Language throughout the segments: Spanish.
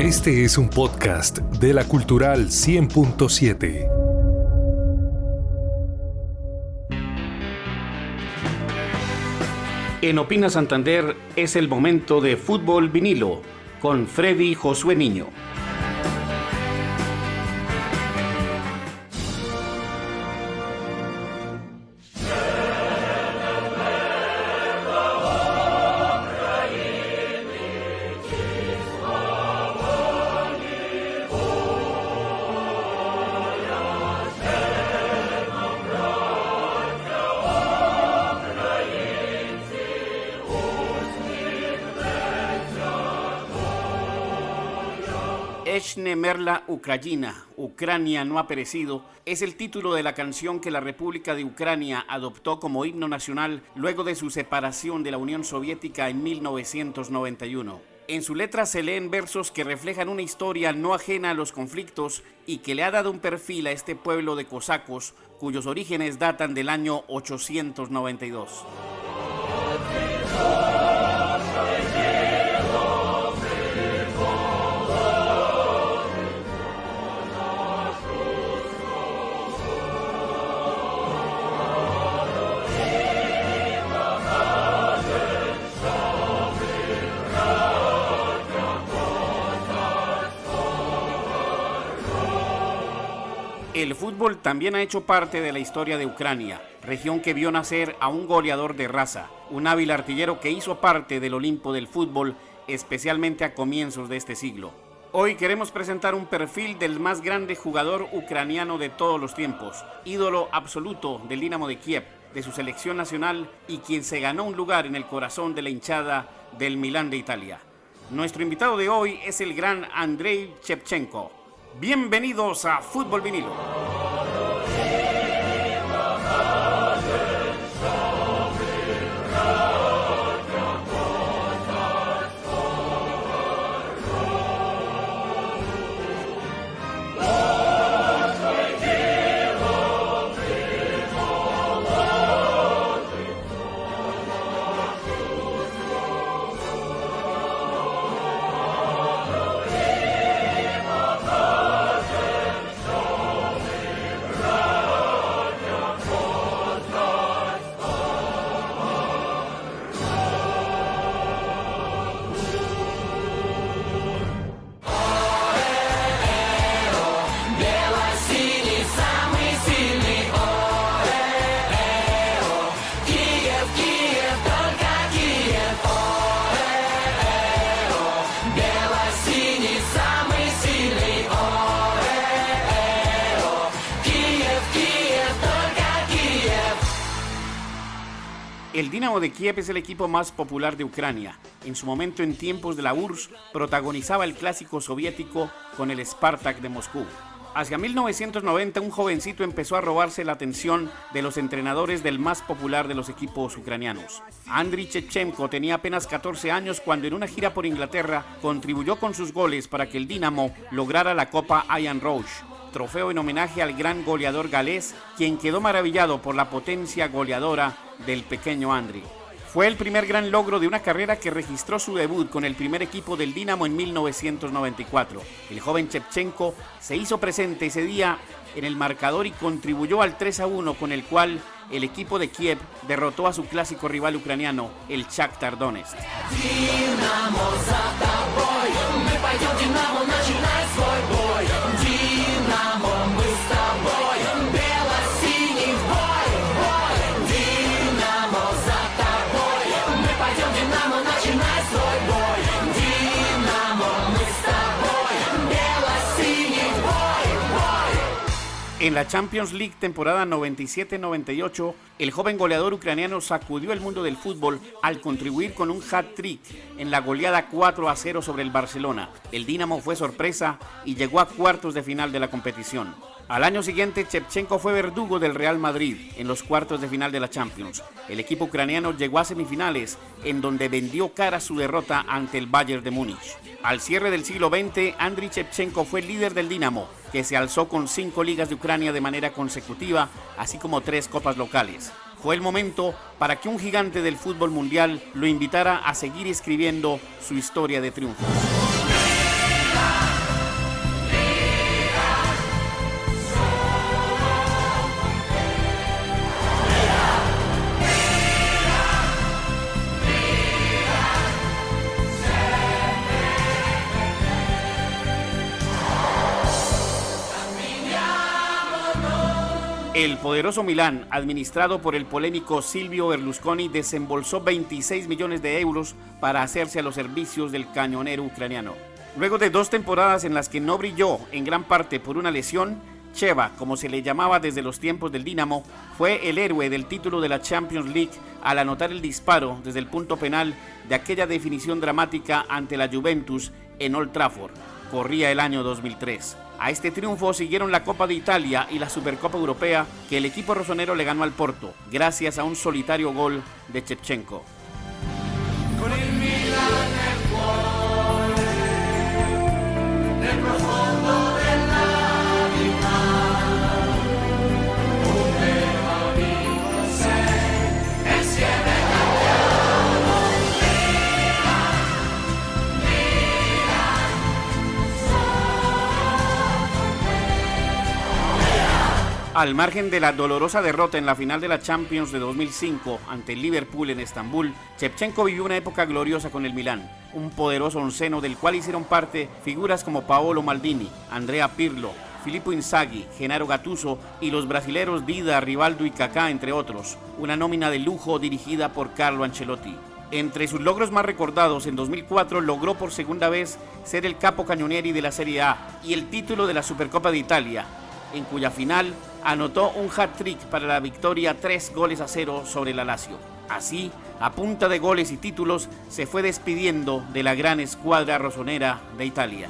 Este es un podcast de la Cultural 100.7. En Opina Santander es el momento de fútbol vinilo con Freddy Josué Niño. Echne Merla Ukrayina, Ucrania no ha perecido, es el título de la canción que la República de Ucrania adoptó como himno nacional luego de su separación de la Unión Soviética en 1991. En su letra se leen versos que reflejan una historia no ajena a los conflictos y que le ha dado un perfil a este pueblo de cosacos cuyos orígenes datan del año 892. El fútbol también ha hecho parte de la historia de Ucrania, región que vio nacer a un goleador de raza, un hábil artillero que hizo parte del Olimpo del fútbol, especialmente a comienzos de este siglo. Hoy queremos presentar un perfil del más grande jugador ucraniano de todos los tiempos, ídolo absoluto del Dinamo de Kiev, de su selección nacional y quien se ganó un lugar en el corazón de la hinchada del Milán de Italia. Nuestro invitado de hoy es el gran Andrei Shevchenko, Bienvenidos a Fútbol Vinilo. El Dinamo de Kiev es el equipo más popular de Ucrania. En su momento, en tiempos de la URSS, protagonizaba el clásico soviético con el Spartak de Moscú. Hacia 1990, un jovencito empezó a robarse la atención de los entrenadores del más popular de los equipos ucranianos. Andriy Chechemko tenía apenas 14 años cuando en una gira por Inglaterra contribuyó con sus goles para que el Dinamo lograra la Copa Ian Roche, trofeo en homenaje al gran goleador galés, quien quedó maravillado por la potencia goleadora del pequeño Andriy. Fue el primer gran logro de una carrera que registró su debut con el primer equipo del Dinamo en 1994. El joven Chepchenko se hizo presente ese día en el marcador y contribuyó al 3 a 1 con el cual el equipo de Kiev derrotó a su clásico rival ucraniano, el Shakhtar Donetsk. En la Champions League temporada 97-98, el joven goleador ucraniano sacudió el mundo del fútbol al contribuir con un hat-trick en la goleada 4 a 0 sobre el Barcelona. El Dinamo fue sorpresa y llegó a cuartos de final de la competición. Al año siguiente, Chepchenko fue verdugo del Real Madrid en los cuartos de final de la Champions. El equipo ucraniano llegó a semifinales, en donde vendió cara su derrota ante el Bayern de Múnich. Al cierre del siglo XX, Andriy Chepchenko fue líder del Dinamo, que se alzó con cinco ligas de Ucrania de manera consecutiva, así como tres copas locales. Fue el momento para que un gigante del fútbol mundial lo invitara a seguir escribiendo su historia de triunfo. El poderoso Milán, administrado por el polémico Silvio Berlusconi, desembolsó 26 millones de euros para hacerse a los servicios del cañonero ucraniano. Luego de dos temporadas en las que no brilló en gran parte por una lesión, Cheva, como se le llamaba desde los tiempos del Dinamo, fue el héroe del título de la Champions League al anotar el disparo desde el punto penal de aquella definición dramática ante la Juventus en Old Trafford. Corría el año 2003. A este triunfo siguieron la Copa de Italia y la Supercopa Europea que el equipo rosonero le ganó al Porto, gracias a un solitario gol de Chepchenko. Al margen de la dolorosa derrota en la final de la Champions de 2005 ante el Liverpool en Estambul, Shevchenko vivió una época gloriosa con el Milán, un poderoso onceno del cual hicieron parte figuras como Paolo Maldini, Andrea Pirlo, Filippo Inzaghi, Genaro Gattuso y los brasileros Dida, Rivaldo y Kaká, entre otros, una nómina de lujo dirigida por Carlo Ancelotti. Entre sus logros más recordados, en 2004 logró por segunda vez ser el capo cañonieri de la Serie A y el título de la Supercopa de Italia, en cuya final anotó un hat-trick para la victoria 3 goles a 0 sobre la Lazio. Así, a punta de goles y títulos, se fue despidiendo de la gran escuadra rosonera de Italia.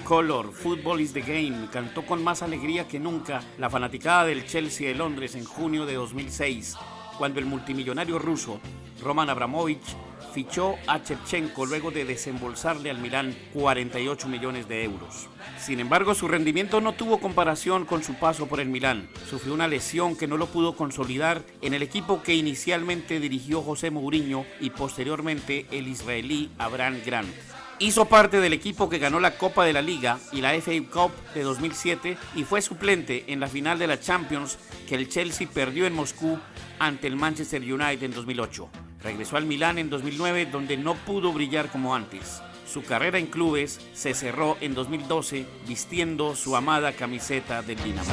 Color, Football is the Game, cantó con más alegría que nunca la fanaticada del Chelsea de Londres en junio de 2006, cuando el multimillonario ruso Roman Abramovich fichó a Chepchenko luego de desembolsarle al Milán 48 millones de euros. Sin embargo, su rendimiento no tuvo comparación con su paso por el Milán. Sufrió una lesión que no lo pudo consolidar en el equipo que inicialmente dirigió José Mourinho y posteriormente el israelí Abraham Grant. Hizo parte del equipo que ganó la Copa de la Liga y la FA Cup de 2007 y fue suplente en la final de la Champions que el Chelsea perdió en Moscú ante el Manchester United en 2008. Regresó al Milán en 2009 donde no pudo brillar como antes. Su carrera en clubes se cerró en 2012 vistiendo su amada camiseta del Dinamo.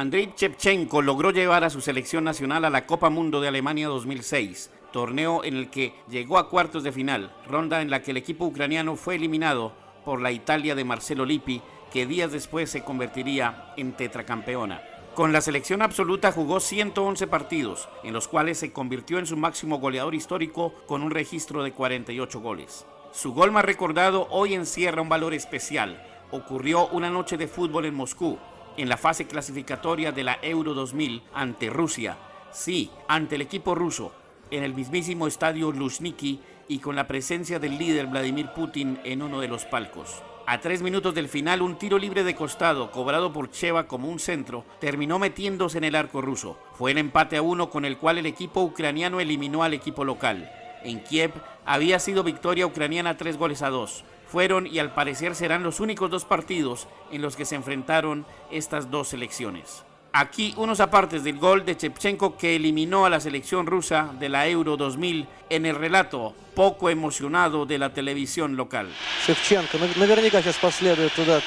Andrei Shevchenko logró llevar a su selección nacional a la Copa Mundo de Alemania 2006, torneo en el que llegó a cuartos de final, ronda en la que el equipo ucraniano fue eliminado por la Italia de Marcelo Lippi, que días después se convertiría en tetracampeona. Con la selección absoluta jugó 111 partidos, en los cuales se convirtió en su máximo goleador histórico con un registro de 48 goles. Su gol más recordado hoy encierra un valor especial. Ocurrió una noche de fútbol en Moscú, en la fase clasificatoria de la Euro 2000 ante Rusia. Sí, ante el equipo ruso, en el mismísimo estadio Luzhniki y con la presencia del líder Vladimir Putin en uno de los palcos. A tres minutos del final, un tiro libre de costado, cobrado por Cheva como un centro, terminó metiéndose en el arco ruso. Fue el empate a uno con el cual el equipo ucraniano eliminó al equipo local. En Kiev había sido victoria ucraniana tres goles a dos Fueron y al parecer serán los únicos dos partidos en los que se enfrentaron estas dos selecciones. Aquí unos apartes del gol de Chepchenko que eliminó a la selección rusa de la Euro 2000 en el relato poco emocionado de la televisión local. Шевченко, наверняка сейчас последует туда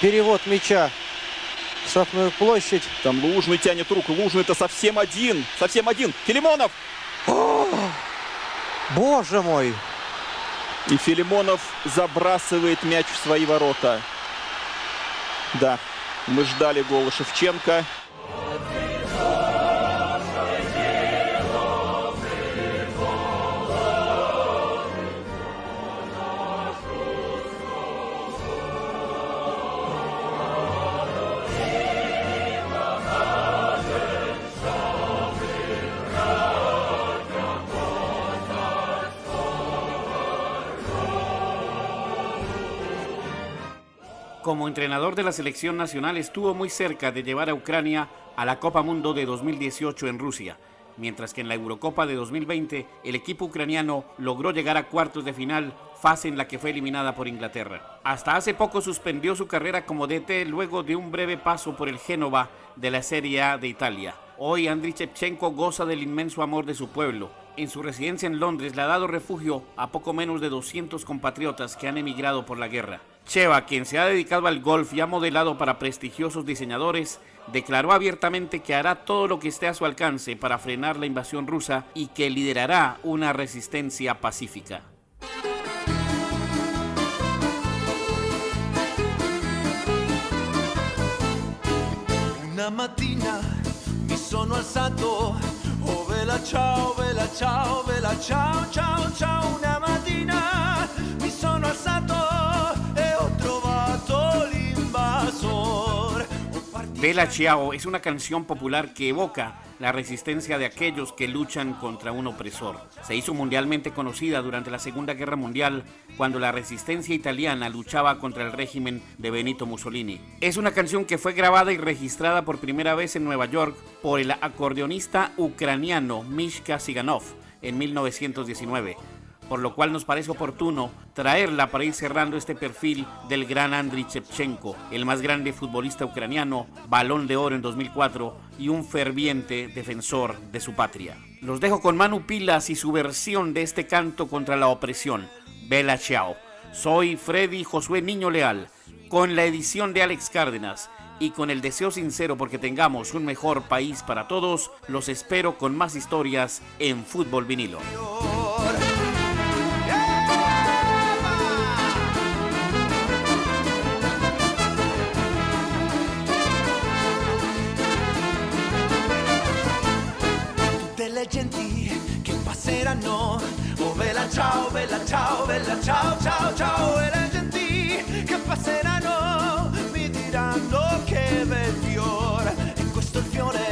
перевод мяча в штрафную площадь. Там Лужный тянет руку, Лужный это совсем один, совсем один. Филимонов! Боже мой! И Филимонов забрасывает мяч в свои ворота. Да, мы ждали гола Шевченко. Como entrenador de la selección nacional estuvo muy cerca de llevar a Ucrania a la Copa Mundo de 2018 en Rusia, mientras que en la Eurocopa de 2020 el equipo ucraniano logró llegar a cuartos de final, fase en la que fue eliminada por Inglaterra. Hasta hace poco suspendió su carrera como DT luego de un breve paso por el Génova de la Serie A de Italia. Hoy Andriy Shevchenko goza del inmenso amor de su pueblo. En su residencia en Londres le ha dado refugio a poco menos de 200 compatriotas que han emigrado por la guerra. Cheva, quien se ha dedicado al golf y ha modelado para prestigiosos diseñadores, declaró abiertamente que hará todo lo que esté a su alcance para frenar la invasión rusa y que liderará una resistencia pacífica. Una mattina mi sono alzato, oh vela ciao, vela ciao, vela ciao, ciao, ciao, una mattina mi sono alzato Bella Ciao es una canción popular que evoca la resistencia de aquellos que luchan contra un opresor. Se hizo mundialmente conocida durante la Segunda Guerra Mundial cuando la resistencia italiana luchaba contra el régimen de Benito Mussolini. Es una canción que fue grabada y registrada por primera vez en Nueva York por el acordeonista ucraniano Mishka Siganov en 1919 por lo cual nos parece oportuno traerla para ir cerrando este perfil del gran Andriy Shevchenko, el más grande futbolista ucraniano, balón de oro en 2004 y un ferviente defensor de su patria. Los dejo con Manu Pilas y su versión de este canto contra la opresión, Bella Ciao. Soy Freddy Josué Niño Leal, con la edición de Alex Cárdenas y con el deseo sincero porque tengamos un mejor país para todos, los espero con más historias en Fútbol Vinilo. Milano Oh vela ciao, bella ciao, bella ciao, ciao, ciao E le genti che passeranno mi diranno che bel fiore In questo fiore